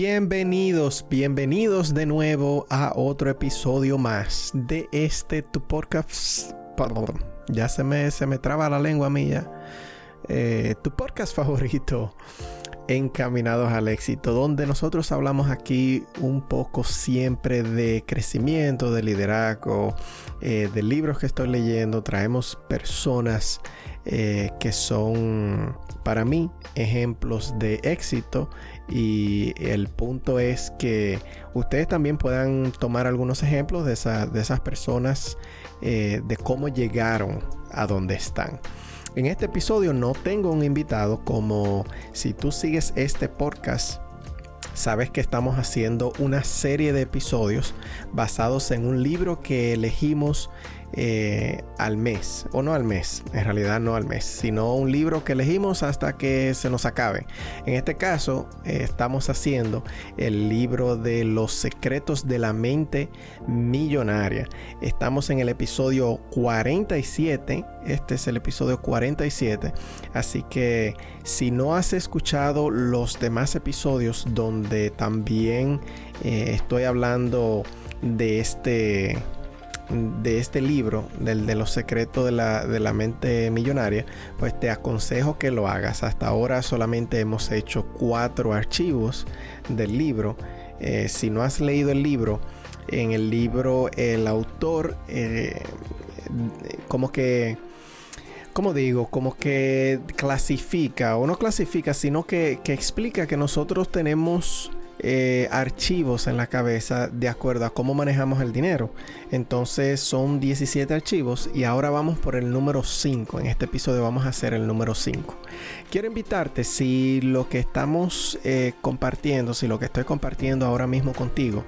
Bienvenidos, bienvenidos de nuevo a otro episodio más de este tu podcast. Perdón, ya se me, se me traba la lengua mía. Eh, tu podcast favorito, Encaminados al éxito, donde nosotros hablamos aquí un poco siempre de crecimiento, de liderazgo, eh, de libros que estoy leyendo. Traemos personas eh, que son para mí ejemplos de éxito y el punto es que ustedes también puedan tomar algunos ejemplos de, de esas personas, eh, de cómo llegaron a donde están. En este episodio no tengo un invitado como si tú sigues este podcast. Sabes que estamos haciendo una serie de episodios basados en un libro que elegimos eh, al mes, o no al mes, en realidad no al mes, sino un libro que elegimos hasta que se nos acabe. En este caso, eh, estamos haciendo el libro de los secretos de la mente millonaria. Estamos en el episodio 47, este es el episodio 47, así que si no has escuchado los demás episodios donde también eh, estoy hablando de este de este libro, del de los secretos de la, mente millonaria, pues te aconsejo que lo hagas. Hasta ahora solamente hemos hecho cuatro archivos del libro. Eh, si no has leído el libro, en el libro el autor eh, como que como digo, como que clasifica, o no clasifica, sino que, que explica que nosotros tenemos eh, archivos en la cabeza de acuerdo a cómo manejamos el dinero. Entonces son 17 archivos y ahora vamos por el número 5. En este episodio vamos a hacer el número 5. Quiero invitarte si lo que estamos eh, compartiendo, si lo que estoy compartiendo ahora mismo contigo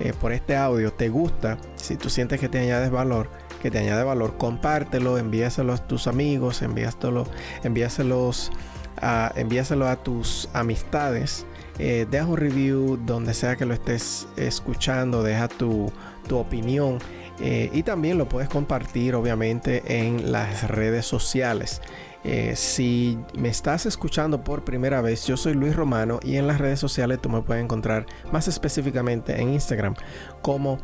eh, por este audio te gusta, si tú sientes que te añades valor, que te añade valor, compártelo, envíaselo a tus amigos, envíaselo, a, envíaselo a tus amistades eh, deja un review donde sea que lo estés escuchando, deja tu, opinión eh, y también lo puedes compartir obviamente en las redes sociales. Eh, si me estás escuchando por primera vez, yo soy Luis Romano y en las redes sociales tú me puedes encontrar más específicamente en Instagram como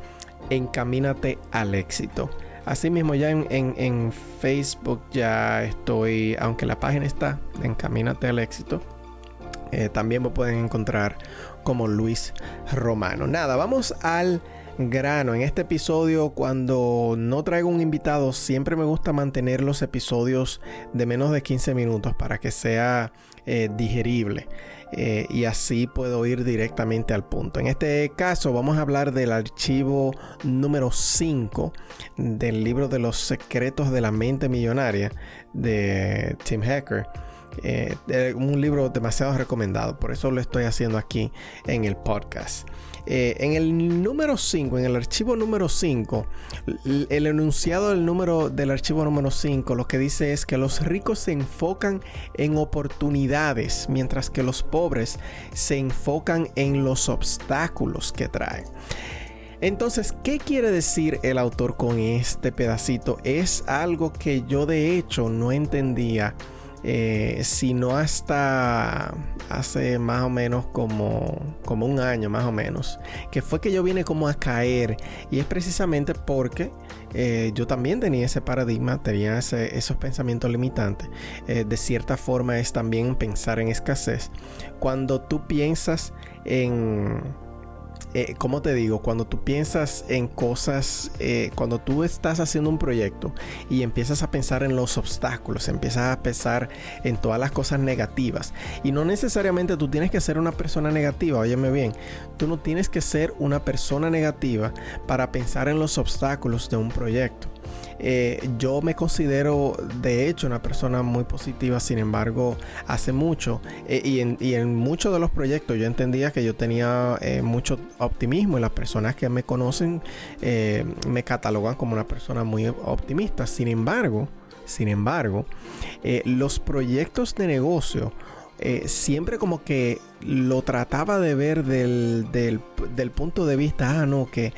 Encamínate al éxito. Asimismo ya en, en Facebook ya estoy, aunque la página está, Encamínate al éxito eh, también me pueden encontrar como Luis Romano. Nada, vamos al grano. En este episodio, cuando no traigo un invitado, siempre me gusta mantener los episodios de menos de 15 minutos para que sea eh, digerible. Eh, y así puedo ir directamente al punto. En este caso vamos a hablar del archivo número 5 del libro de los secretos de la mente millonaria de Tim Hacker. Eh, un libro demasiado recomendado, por eso lo estoy haciendo aquí en el podcast. Eh, en el número 5, en el archivo número 5, el enunciado del número del archivo número 5 lo que dice es que los ricos se enfocan en oportunidades, mientras que los pobres se enfocan en los obstáculos que traen. Entonces, ¿qué quiere decir el autor con este pedacito? Es algo que yo de hecho no entendía eh, sino hasta hace más o menos como, como un año más o menos, que fue que yo vine como a caer y es precisamente porque eh, yo también tenía ese paradigma, tenía esos pensamientos limitantes. Eh, de cierta forma es también pensar en escasez. Cuando tú piensas en eh, como te digo, cuando tú piensas en cosas, eh, cuando tú estás haciendo un proyecto y empiezas a pensar en los obstáculos, empiezas a pensar en todas las cosas negativas, y no necesariamente tú tienes que ser una persona negativa, óyeme bien, tú no tienes que ser una persona negativa para pensar en los obstáculos de un proyecto. Eh, yo me considero de hecho una persona muy positiva, sin embargo, hace mucho eh, y, en, muchos de los proyectos yo entendía que yo tenía eh, mucho optimismo y las personas que me conocen me catalogan como una persona muy optimista. Sin embargo, sin embargo, los proyectos de negocio eh, siempre como que lo trataba de ver del, punto de vista, ah, no, que,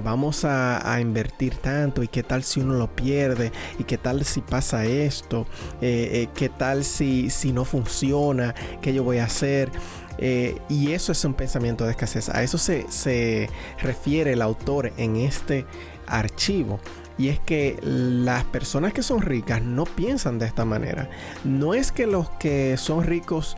vamos a, invertir tanto y qué tal si uno lo pierde y qué tal si pasa esto, eh, eh, qué tal si, si no funciona, qué yo voy a hacer. y eso es un pensamiento de escasez. A eso se, se refiere el autor en este archivo. Y es que las personas que son ricas no piensan de esta manera. No es que los que son ricos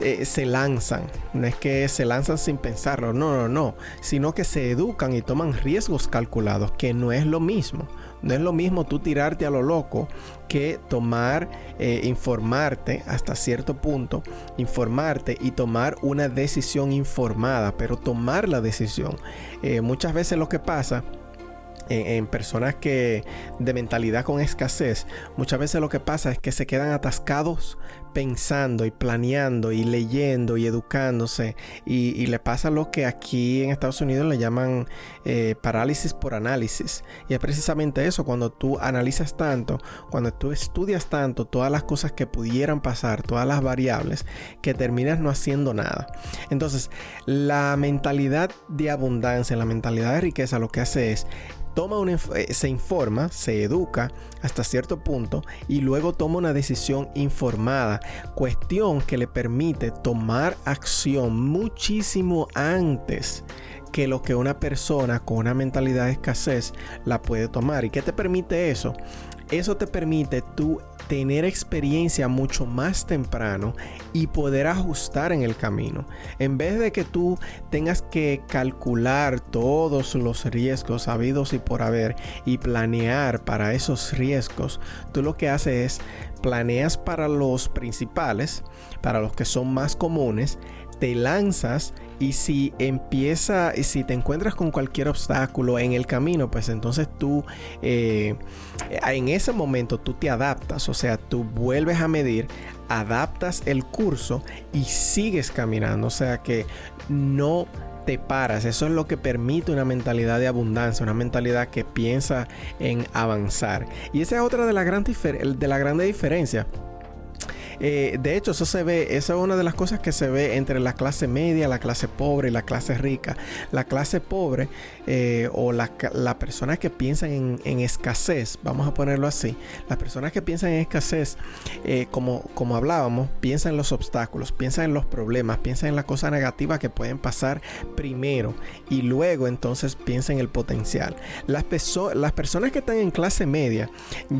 eh, se lanzan, no es que se lanzan sin pensarlo, no, no, no, sino que se educan y toman riesgos calculados, que no es lo mismo. No es lo mismo tú tirarte a lo loco que tomar, eh, informarte hasta cierto punto, informarte y tomar una decisión informada, pero tomar la decisión. Eh, muchas veces lo que pasa en, personas que de mentalidad con escasez, muchas veces lo que pasa es que se quedan atascados pensando y planeando y leyendo y educándose. Y, le pasa lo que aquí en Estados Unidos le llaman eh, parálisis por análisis. Y es precisamente eso cuando tú analizas tanto cuando tú estudias tanto todas las cosas que pudieran pasar todas las variables que terminas no haciendo nada. Entonces la mentalidad de abundancia la mentalidad de riqueza lo que hace es toma eh, se informa, se educa hasta cierto punto y luego toma una decisión informada, cuestión que le permite tomar acción muchísimo antes que lo que una persona con una mentalidad de escasez la puede tomar. ¿Y qué te permite eso? Eso te permite tú tener experiencia mucho más temprano y poder ajustar en el camino. En vez de que tú tengas que calcular todos los riesgos habidos y por haber y planear para esos riesgos, tú lo que haces es planeas para los principales, para los que son más comunes, te lanzas y si empieza, y si te encuentras con cualquier obstáculo en el camino, pues entonces tú eh, en ese momento tú te adaptas, o sea, tú vuelves a medir, adaptas el curso y sigues caminando, o sea que no te paras. Eso es lo que permite una mentalidad de abundancia, una mentalidad que piensa en avanzar. Y esa es otra de la, gran de la grande diferencia eh, de hecho, eso se ve, esa es una de las cosas que se ve entre la clase media, la clase pobre y la clase rica. La clase pobre eh, o las la personas que piensan en, escasez, vamos a ponerlo así, las personas que piensan en escasez, eh, como, como hablábamos, piensan en los obstáculos, piensan en los problemas, piensan en las cosas negativas que pueden pasar primero y luego entonces piensan en el potencial. Las, las personas que están en clase media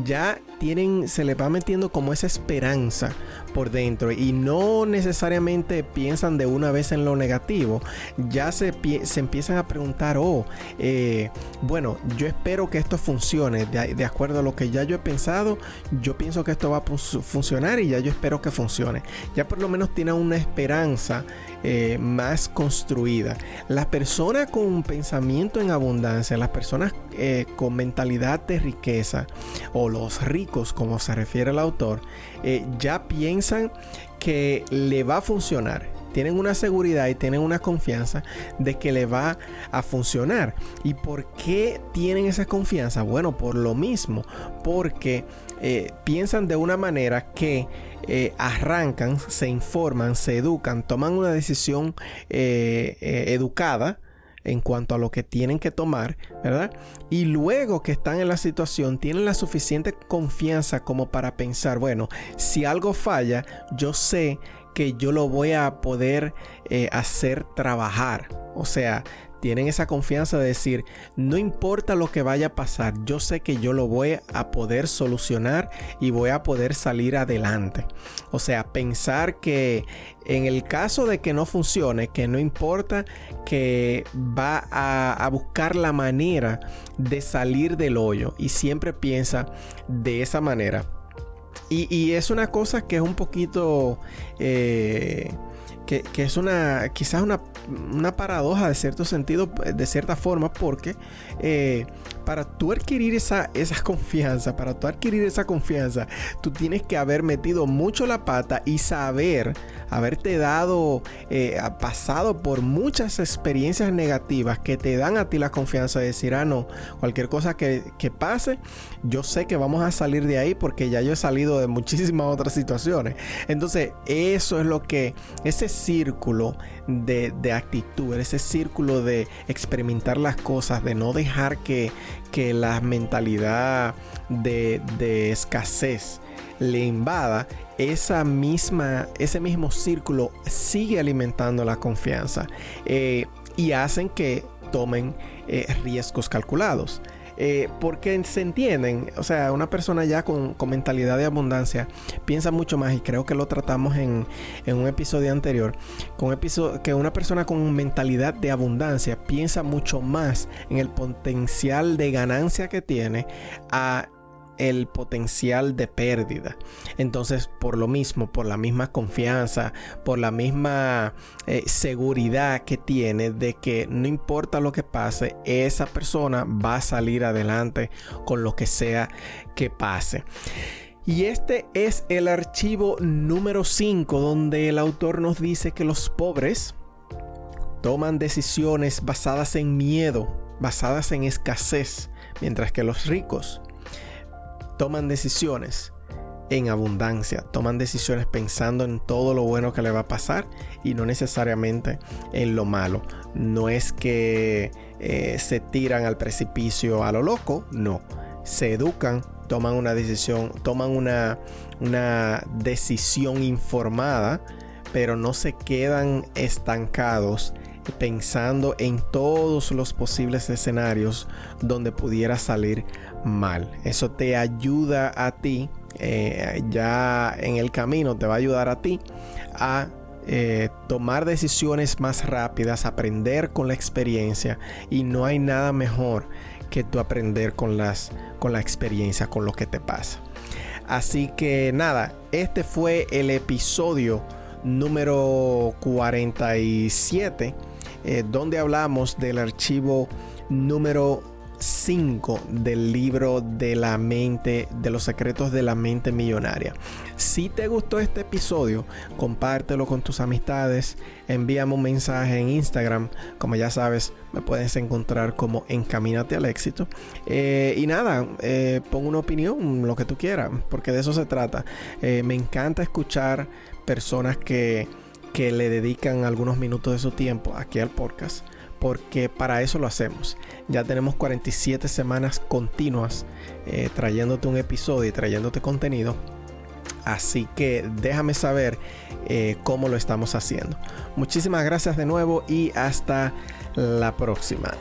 ya tienen, se les va metiendo como esa esperanza por dentro y no necesariamente piensan de una vez en lo negativo, ya se, se empiezan a preguntar, oh, eh, bueno, yo espero que esto funcione de, acuerdo a lo que ya yo he pensado, yo pienso que esto va a funcionar y ya yo espero que funcione. Ya por lo menos tiene una esperanza eh, más construida. Las personas con un pensamiento en abundancia, las personas eh, con mentalidad de riqueza o los ricos como se refiere el autor, ya piensan que le va a funcionar. Tienen una seguridad y tienen una confianza de que le va a funcionar. ¿Y por qué tienen esa confianza? Bueno, por lo mismo, porque eh, piensan de una manera que eh, arrancan, se informan, se educan, toman una decisión eh, educada en cuanto a lo que tienen que tomar, ¿verdad? Y luego que están en la situación, tienen la suficiente confianza como para pensar, bueno, si algo falla, yo sé que yo lo voy a poder eh, hacer trabajar. O sea, tienen esa confianza de decir, no importa lo que vaya a pasar, yo sé que yo lo voy a poder solucionar y voy a poder salir adelante. O sea, pensar que en el caso de que no funcione, que no importa, que va a, buscar la manera de salir del hoyo y siempre piensa de esa manera. Y, es una cosa que es un poquito... Eh, que, es una, quizás una, una, paradoja de cierto sentido, de cierta forma, porque eh, para tú adquirir esa, esa confianza, para tú adquirir esa confianza, tú tienes que haber metido mucho la pata y saber, haberte dado, eh, pasado por muchas experiencias negativas que te dan a ti la confianza de decir, ah, no, cualquier cosa que, que pase, yo sé que vamos a salir de ahí porque ya yo he salido de muchísimas otras situaciones. Entonces, eso es lo que, ese círculo de, de actitud, ese círculo de experimentar las cosas, de no dejar que, que la mentalidad de, de escasez le invada, esa misma, ese mismo círculo sigue alimentando la confianza eh, y hacen que tomen eh, riesgos calculados. Eh, porque se entienden, o sea, una persona ya con, mentalidad de abundancia piensa mucho más, y creo que lo tratamos en, un episodio anterior, con episodio, que una persona con mentalidad de abundancia piensa mucho más en el potencial de ganancia que tiene a el potencial de pérdida. Entonces, por lo mismo, por la misma confianza, por la misma eh, seguridad que tiene de que no importa lo que pase, esa persona va a salir adelante con lo que sea que pase. Y este es el archivo número 5 donde el autor nos dice que los pobres toman decisiones basadas en miedo, basadas en escasez, mientras que los ricos toman decisiones en abundancia, toman decisiones pensando en todo lo bueno que le va a pasar y no necesariamente en lo malo. No es que eh, se tiran al precipicio a lo loco, no. Se educan, toman una decisión, toman una, una decisión informada, pero no se quedan estancados pensando en todos los posibles escenarios donde pudiera salir mal. Eso te ayuda a ti, eh, ya en el camino te va a ayudar a ti a eh, tomar decisiones más rápidas, aprender con la experiencia y no hay nada mejor que tú aprender con, las, con la experiencia, con lo que te pasa. Así que nada, este fue el episodio número 47 eh, donde hablamos del archivo número 5 del libro de la mente, de los secretos de la mente millonaria. Si te gustó este episodio, compártelo con tus amistades, envíame un mensaje en Instagram, como ya sabes, me puedes encontrar como Encamínate al éxito. Eh, y nada, eh, pon una opinión, lo que tú quieras, porque de eso se trata. me encanta escuchar personas que que le dedican algunos minutos de su tiempo aquí al podcast, porque para eso lo hacemos. Ya tenemos 47 semanas continuas eh, trayéndote un episodio y trayéndote contenido. Así que déjame saber eh, cómo lo estamos haciendo. Muchísimas gracias de nuevo y hasta la próxima.